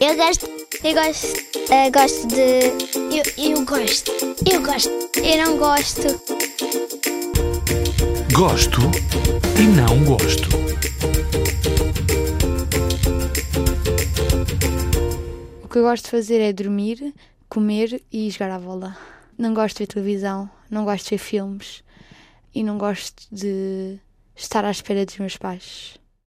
Eu gosto. Eu gosto. eu gosto de. Eu, eu gosto. Eu gosto. Eu não gosto. Gosto e não gosto. O que eu gosto de fazer é dormir, comer e jogar à bola. Não gosto de ver televisão, não gosto de ver filmes e não gosto de estar à espera dos meus pais.